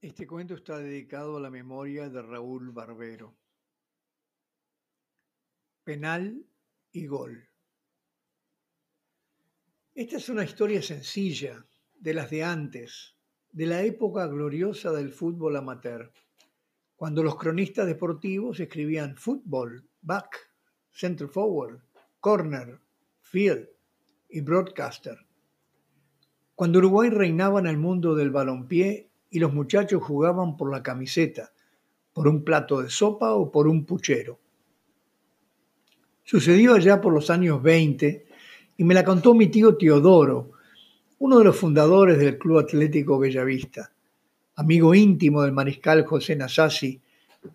Este cuento está dedicado a la memoria de Raúl Barbero. Penal y gol. Esta es una historia sencilla, de las de antes, de la época gloriosa del fútbol amateur, cuando los cronistas deportivos escribían fútbol, back, center forward, corner, field y broadcaster. Cuando Uruguay reinaba en el mundo del balompié y los muchachos jugaban por la camiseta, por un plato de sopa o por un puchero. Sucedió allá por los años 20 y me la contó mi tío Teodoro, uno de los fundadores del Club Atlético Bellavista, amigo íntimo del mariscal José Nasasi,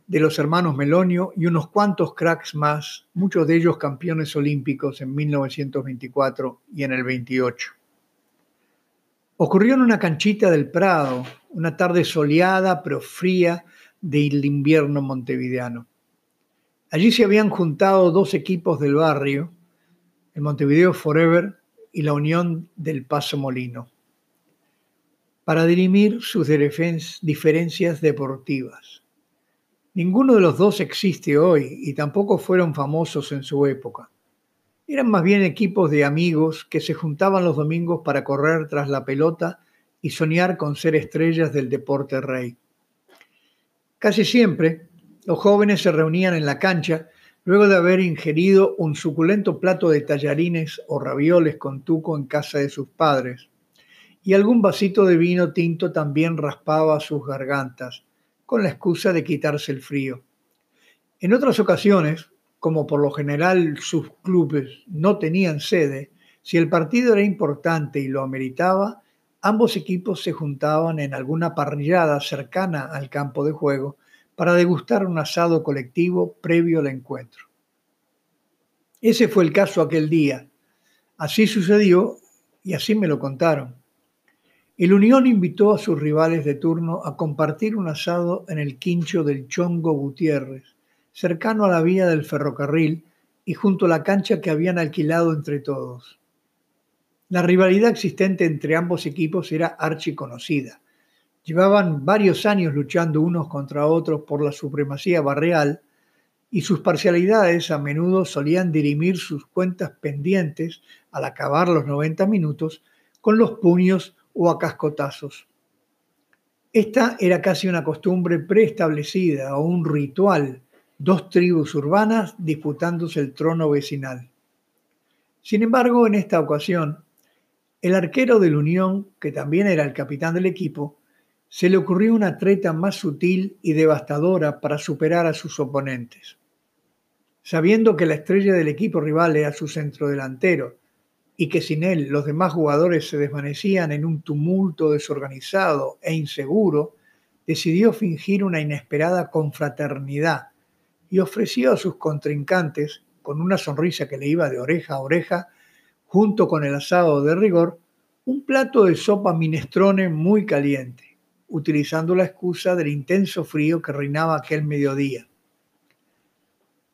de los hermanos Melonio y unos cuantos cracks más, muchos de ellos campeones olímpicos en 1924 y en el 28. Ocurrió en una canchita del Prado, una tarde soleada pero fría del invierno montevideano. Allí se habían juntado dos equipos del barrio, el Montevideo Forever y la Unión del Paso Molino, para dirimir sus diferencias deportivas. Ninguno de los dos existe hoy y tampoco fueron famosos en su época. Eran más bien equipos de amigos que se juntaban los domingos para correr tras la pelota y soñar con ser estrellas del deporte rey. Casi siempre, los jóvenes se reunían en la cancha luego de haber ingerido un suculento plato de tallarines o ravioles con tuco en casa de sus padres, y algún vasito de vino tinto también raspaba sus gargantas, con la excusa de quitarse el frío. En otras ocasiones, como por lo general sus clubes no tenían sede, si el partido era importante y lo ameritaba, ambos equipos se juntaban en alguna parrillada cercana al campo de juego para degustar un asado colectivo previo al encuentro. Ese fue el caso aquel día. Así sucedió y así me lo contaron. El Unión invitó a sus rivales de turno a compartir un asado en el quincho del Chongo Gutiérrez, cercano a la vía del ferrocarril y junto a la cancha que habían alquilado entre todos. La rivalidad existente entre ambos equipos era archiconocida. Llevaban varios años luchando unos contra otros por la supremacía barrial y sus parcialidades a menudo solían dirimir sus cuentas pendientes al acabar los 90 minutos con los puños o a cascotazos. Esta era casi una costumbre preestablecida o un ritual, dos tribus urbanas disputándose el trono vecinal. Sin embargo, en esta ocasión, el arquero del Unión, que también era el capitán del equipo, se le ocurrió una treta más sutil y devastadora para superar a sus oponentes. Sabiendo que la estrella del equipo rival era su centrodelantero y que sin él los demás jugadores se desvanecían en un tumulto desorganizado e inseguro, decidió fingir una inesperada confraternidad y ofreció a sus contrincantes, con una sonrisa que le iba de oreja a oreja, junto con el asado de rigor, un plato de sopa minestrone muy caliente, utilizando la excusa del intenso frío que reinaba aquel mediodía.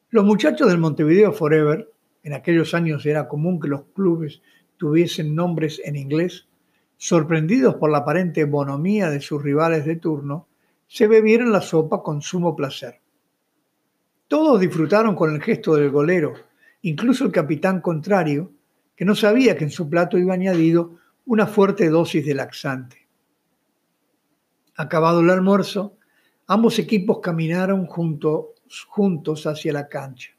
Los muchachos del Montevideo Forever, en aquellos años era común que los clubes tuviesen nombres en inglés, sorprendidos por la aparente bonomía de sus rivales de turno, se bebieron la sopa con sumo placer. Todos disfrutaron con el gesto del golero, incluso el capitán contrario, que no sabía que en su plato iba añadido una fuerte dosis de laxante. Acabado el almuerzo, ambos equipos caminaron juntos hacia la cancha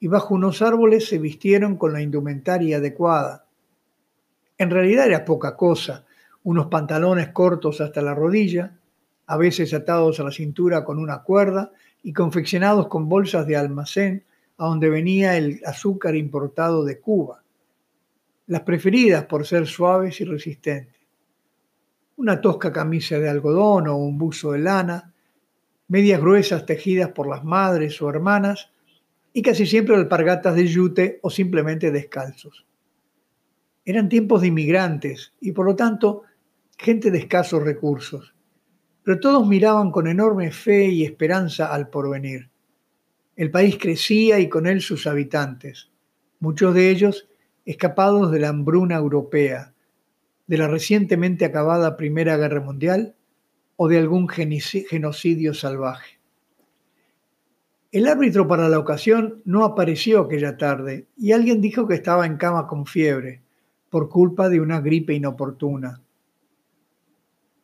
y bajo unos árboles se vistieron con la indumentaria adecuada. En realidad era poca cosa, unos pantalones cortos hasta la rodilla, a veces atados a la cintura con una cuerda y confeccionados con bolsas de almacén a donde venía el azúcar importado de Cuba las preferidas por ser suaves y resistentes. Una tosca camisa de algodón o un buzo de lana, medias gruesas tejidas por las madres o hermanas y casi siempre alpargatas de yute o simplemente descalzos. Eran tiempos de inmigrantes y por lo tanto gente de escasos recursos, pero todos miraban con enorme fe y esperanza al porvenir. El país crecía y con él sus habitantes, muchos de ellos escapados de la hambruna europea, de la recientemente acabada Primera Guerra Mundial o de algún genocidio salvaje. El árbitro para la ocasión no apareció aquella tarde y alguien dijo que estaba en cama con fiebre por culpa de una gripe inoportuna.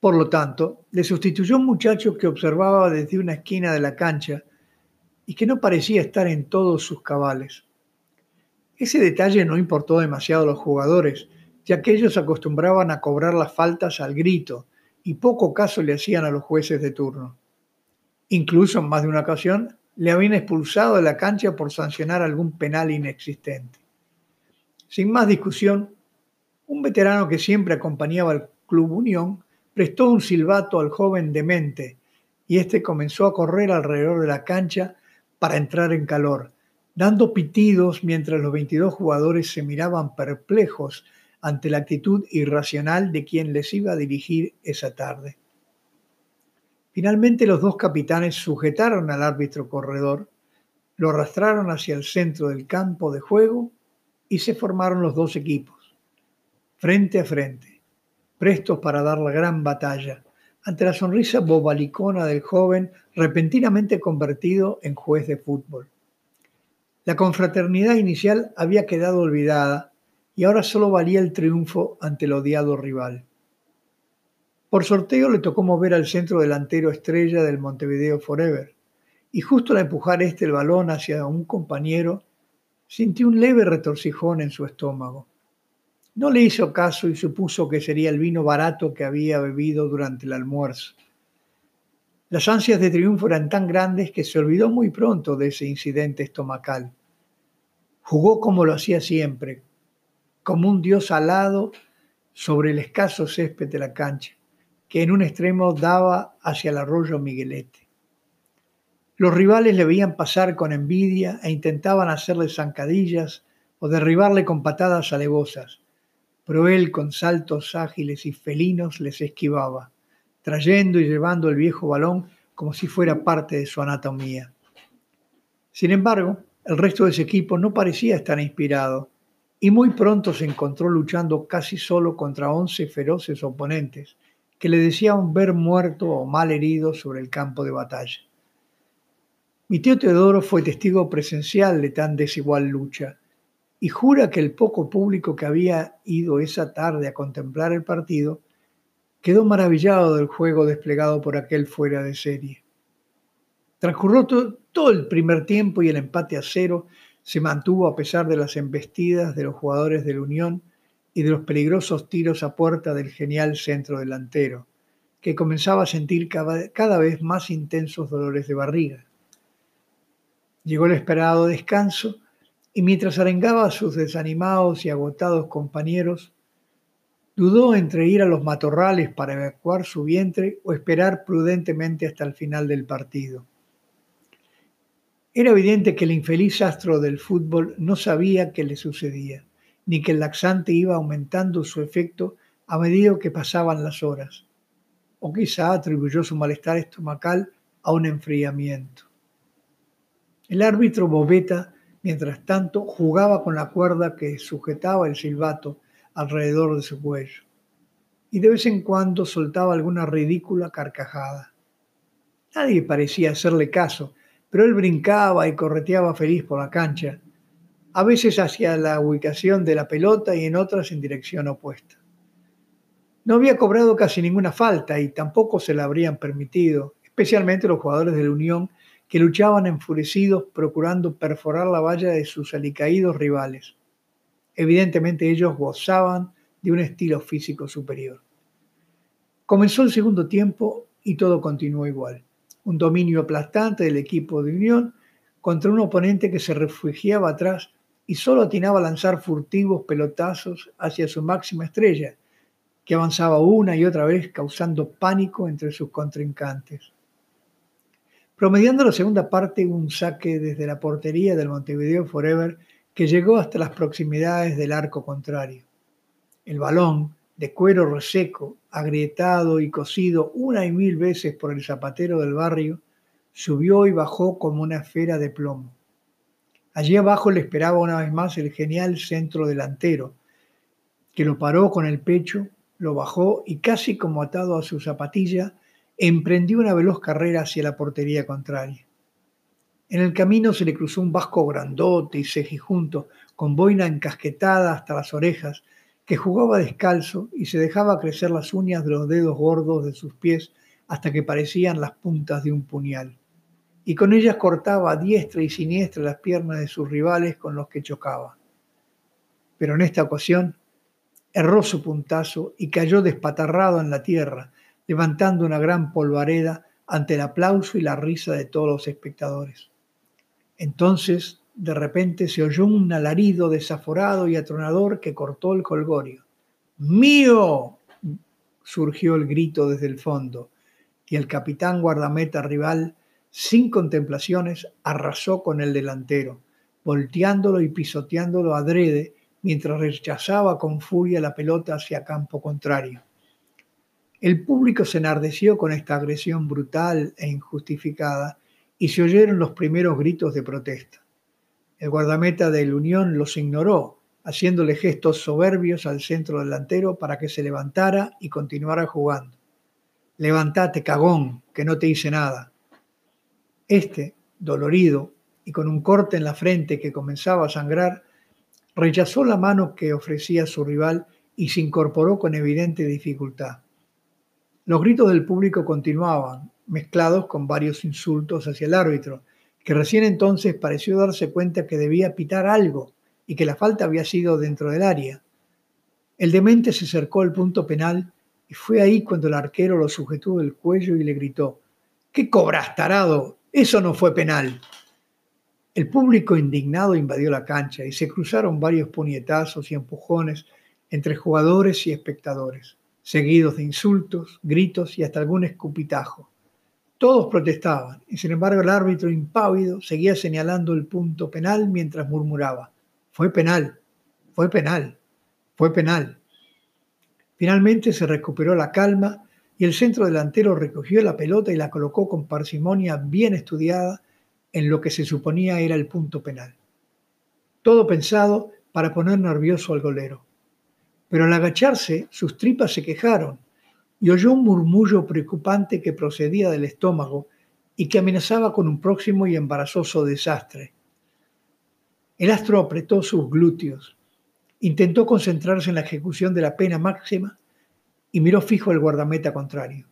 Por lo tanto, le sustituyó un muchacho que observaba desde una esquina de la cancha y que no parecía estar en todos sus cabales. Ese detalle no importó demasiado a los jugadores, ya que ellos acostumbraban a cobrar las faltas al grito y poco caso le hacían a los jueces de turno. Incluso en más de una ocasión le habían expulsado de la cancha por sancionar algún penal inexistente. Sin más discusión, un veterano que siempre acompañaba al Club Unión prestó un silbato al joven demente y éste comenzó a correr alrededor de la cancha para entrar en calor, dando pitidos mientras los 22 jugadores se miraban perplejos ante la actitud irracional de quien les iba a dirigir esa tarde. Finalmente los dos capitanes sujetaron al árbitro corredor, lo arrastraron hacia el centro del campo de juego y se formaron los dos equipos, frente a frente prestos para dar la gran batalla, ante la sonrisa bobalicona del joven repentinamente convertido en juez de fútbol. La confraternidad inicial había quedado olvidada y ahora solo valía el triunfo ante el odiado rival. Por sorteo le tocó mover al centro delantero estrella del Montevideo Forever, y justo al empujar este el balón hacia un compañero, sintió un leve retorcijón en su estómago. No le hizo caso y supuso que sería el vino barato que había bebido durante el almuerzo. Las ansias de triunfo eran tan grandes que se olvidó muy pronto de ese incidente estomacal. Jugó como lo hacía siempre, como un dios alado sobre el escaso césped de la cancha, que en un extremo daba hacia el arroyo Miguelete. Los rivales le veían pasar con envidia e intentaban hacerle zancadillas o derribarle con patadas alevosas pero él con saltos ágiles y felinos les esquivaba, trayendo y llevando el viejo balón como si fuera parte de su anatomía. Sin embargo, el resto de ese equipo no parecía estar inspirado y muy pronto se encontró luchando casi solo contra once feroces oponentes que le deseaban ver muerto o mal herido sobre el campo de batalla. Mi tío Teodoro fue testigo presencial de tan desigual lucha y jura que el poco público que había ido esa tarde a contemplar el partido quedó maravillado del juego desplegado por aquel fuera de serie. Transcurrió todo, el primer tiempo y el empate a cero se mantuvo a pesar de las embestidas de los jugadores de la Unión y de los peligrosos tiros a puerta del genial centro delantero, que comenzaba a sentir cada vez más intensos dolores de barriga. Llegó el esperado descanso y mientras arengaba a sus desanimados y agotados compañeros, dudó entre ir a los matorrales para evacuar su vientre o esperar prudentemente hasta el final del partido. Era evidente que el infeliz astro del fútbol no sabía qué le sucedía, ni que el laxante iba aumentando su efecto a medida que pasaban las horas, o quizá atribuyó su malestar estomacal a un enfriamiento. El árbitro Bobeta Mientras tanto, jugaba con la cuerda que sujetaba el silbato alrededor de su cuello y de vez en cuando soltaba alguna ridícula carcajada. Nadie parecía hacerle caso, pero él brincaba y correteaba feliz por la cancha, a veces hacia la ubicación de la pelota y en otras en dirección opuesta. No había cobrado casi ninguna falta y tampoco se la habrían permitido, especialmente los jugadores de la Unión que luchaban enfurecidos procurando perforar la valla de sus alicaídos rivales. Evidentemente ellos gozaban de un estilo físico superior. Comenzó el segundo tiempo y todo continuó igual. Un dominio aplastante del equipo de Unión contra un oponente que se refugiaba atrás y solo atinaba a lanzar furtivos pelotazos hacia su máxima estrella, que avanzaba una y otra vez causando pánico entre sus contrincantes promediando la segunda parte un saque desde la portería del Montevideo Forever que llegó hasta las proximidades del arco contrario. El balón, de cuero reseco, agrietado y cosido una y mil veces por el zapatero del barrio, subió y bajó como una esfera de plomo. Allí abajo le esperaba una vez más el genial centro delantero, que lo paró con el pecho, lo bajó y casi como atado a su zapatilla, emprendió una veloz carrera hacia la portería contraria. En el camino se le cruzó un vasco grandote y cejijunto, con boina encasquetada hasta las orejas, que jugaba descalzo y se dejaba crecer las uñas de los dedos gordos de sus pies hasta que parecían las puntas de un puñal. Y con ellas cortaba a diestra y siniestra las piernas de sus rivales con los que chocaba. Pero en esta ocasión erró su puntazo y cayó despatarrado en la tierra, levantando una gran polvareda ante el aplauso y la risa de todos los espectadores. Entonces, de repente se oyó un alarido desaforado y atronador que cortó el colgorio. ¡Mío! surgió el grito desde el fondo, y el capitán guardameta rival, sin contemplaciones, arrasó con el delantero, volteándolo y pisoteándolo adrede mientras rechazaba con furia la pelota hacia campo contrario. El público se enardeció con esta agresión brutal e injustificada y se oyeron los primeros gritos de protesta. El guardameta del Unión los ignoró, haciéndole gestos soberbios al centro delantero para que se levantara y continuara jugando. Levantate, cagón, que no te hice nada. Este, dolorido y con un corte en la frente que comenzaba a sangrar, rechazó la mano que ofrecía su rival y se incorporó con evidente dificultad. Los gritos del público continuaban, mezclados con varios insultos hacia el árbitro, que recién entonces pareció darse cuenta que debía pitar algo y que la falta había sido dentro del área. El demente se acercó al punto penal y fue ahí cuando el arquero lo sujetó del cuello y le gritó, ¿Qué cobras, tarado? Eso no fue penal. El público indignado invadió la cancha y se cruzaron varios puñetazos y empujones entre jugadores y espectadores seguidos de insultos, gritos y hasta algún escupitajo. Todos protestaban y sin embargo el árbitro impávido seguía señalando el punto penal mientras murmuraba, fue penal, fue penal, fue penal. Finalmente se recuperó la calma y el centro delantero recogió la pelota y la colocó con parsimonia bien estudiada en lo que se suponía era el punto penal. Todo pensado para poner nervioso al golero pero al agacharse sus tripas se quejaron y oyó un murmullo preocupante que procedía del estómago y que amenazaba con un próximo y embarazoso desastre. El astro apretó sus glúteos, intentó concentrarse en la ejecución de la pena máxima y miró fijo al guardameta contrario.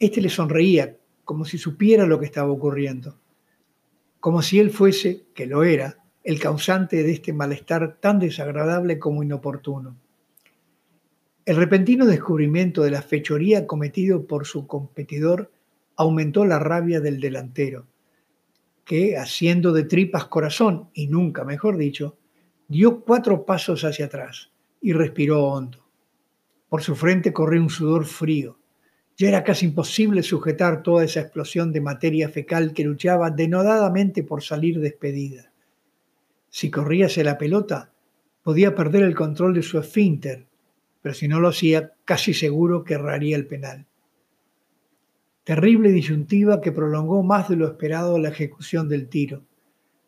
Este le sonreía como si supiera lo que estaba ocurriendo, como si él fuese, que lo era, el causante de este malestar tan desagradable como inoportuno. El repentino descubrimiento de la fechoría cometido por su competidor aumentó la rabia del delantero, que, haciendo de tripas corazón, y nunca mejor dicho, dio cuatro pasos hacia atrás y respiró hondo. Por su frente corrió un sudor frío. Ya era casi imposible sujetar toda esa explosión de materia fecal que luchaba denodadamente por salir despedida. Si corría hacia la pelota, podía perder el control de su esfínter, pero si no lo hacía, casi seguro que erraría el penal. Terrible disyuntiva que prolongó más de lo esperado la ejecución del tiro,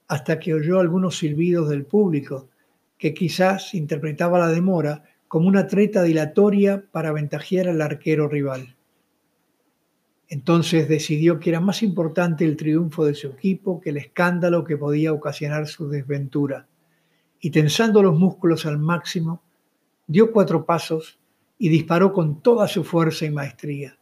hasta que oyó algunos silbidos del público, que quizás interpretaba la demora como una treta dilatoria para aventajear al arquero rival. Entonces decidió que era más importante el triunfo de su equipo que el escándalo que podía ocasionar su desventura. Y tensando los músculos al máximo, dio cuatro pasos y disparó con toda su fuerza y maestría.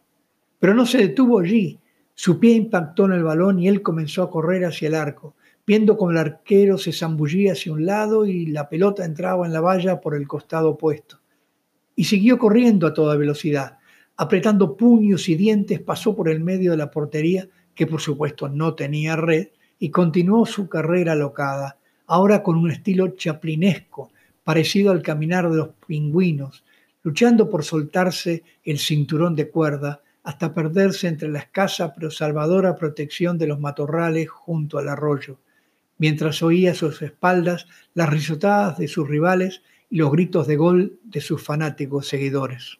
Pero no se detuvo allí. Su pie impactó en el balón y él comenzó a correr hacia el arco, viendo como el arquero se zambullía hacia un lado y la pelota entraba en la valla por el costado opuesto. Y siguió corriendo a toda velocidad, Apretando puños y dientes pasó por el medio de la portería, que por supuesto no tenía red, y continuó su carrera alocada, ahora con un estilo chaplinesco, parecido al caminar de los pingüinos, luchando por soltarse el cinturón de cuerda hasta perderse entre la escasa pero salvadora protección de los matorrales junto al arroyo, mientras oía a sus espaldas las risotadas de sus rivales y los gritos de gol de sus fanáticos seguidores.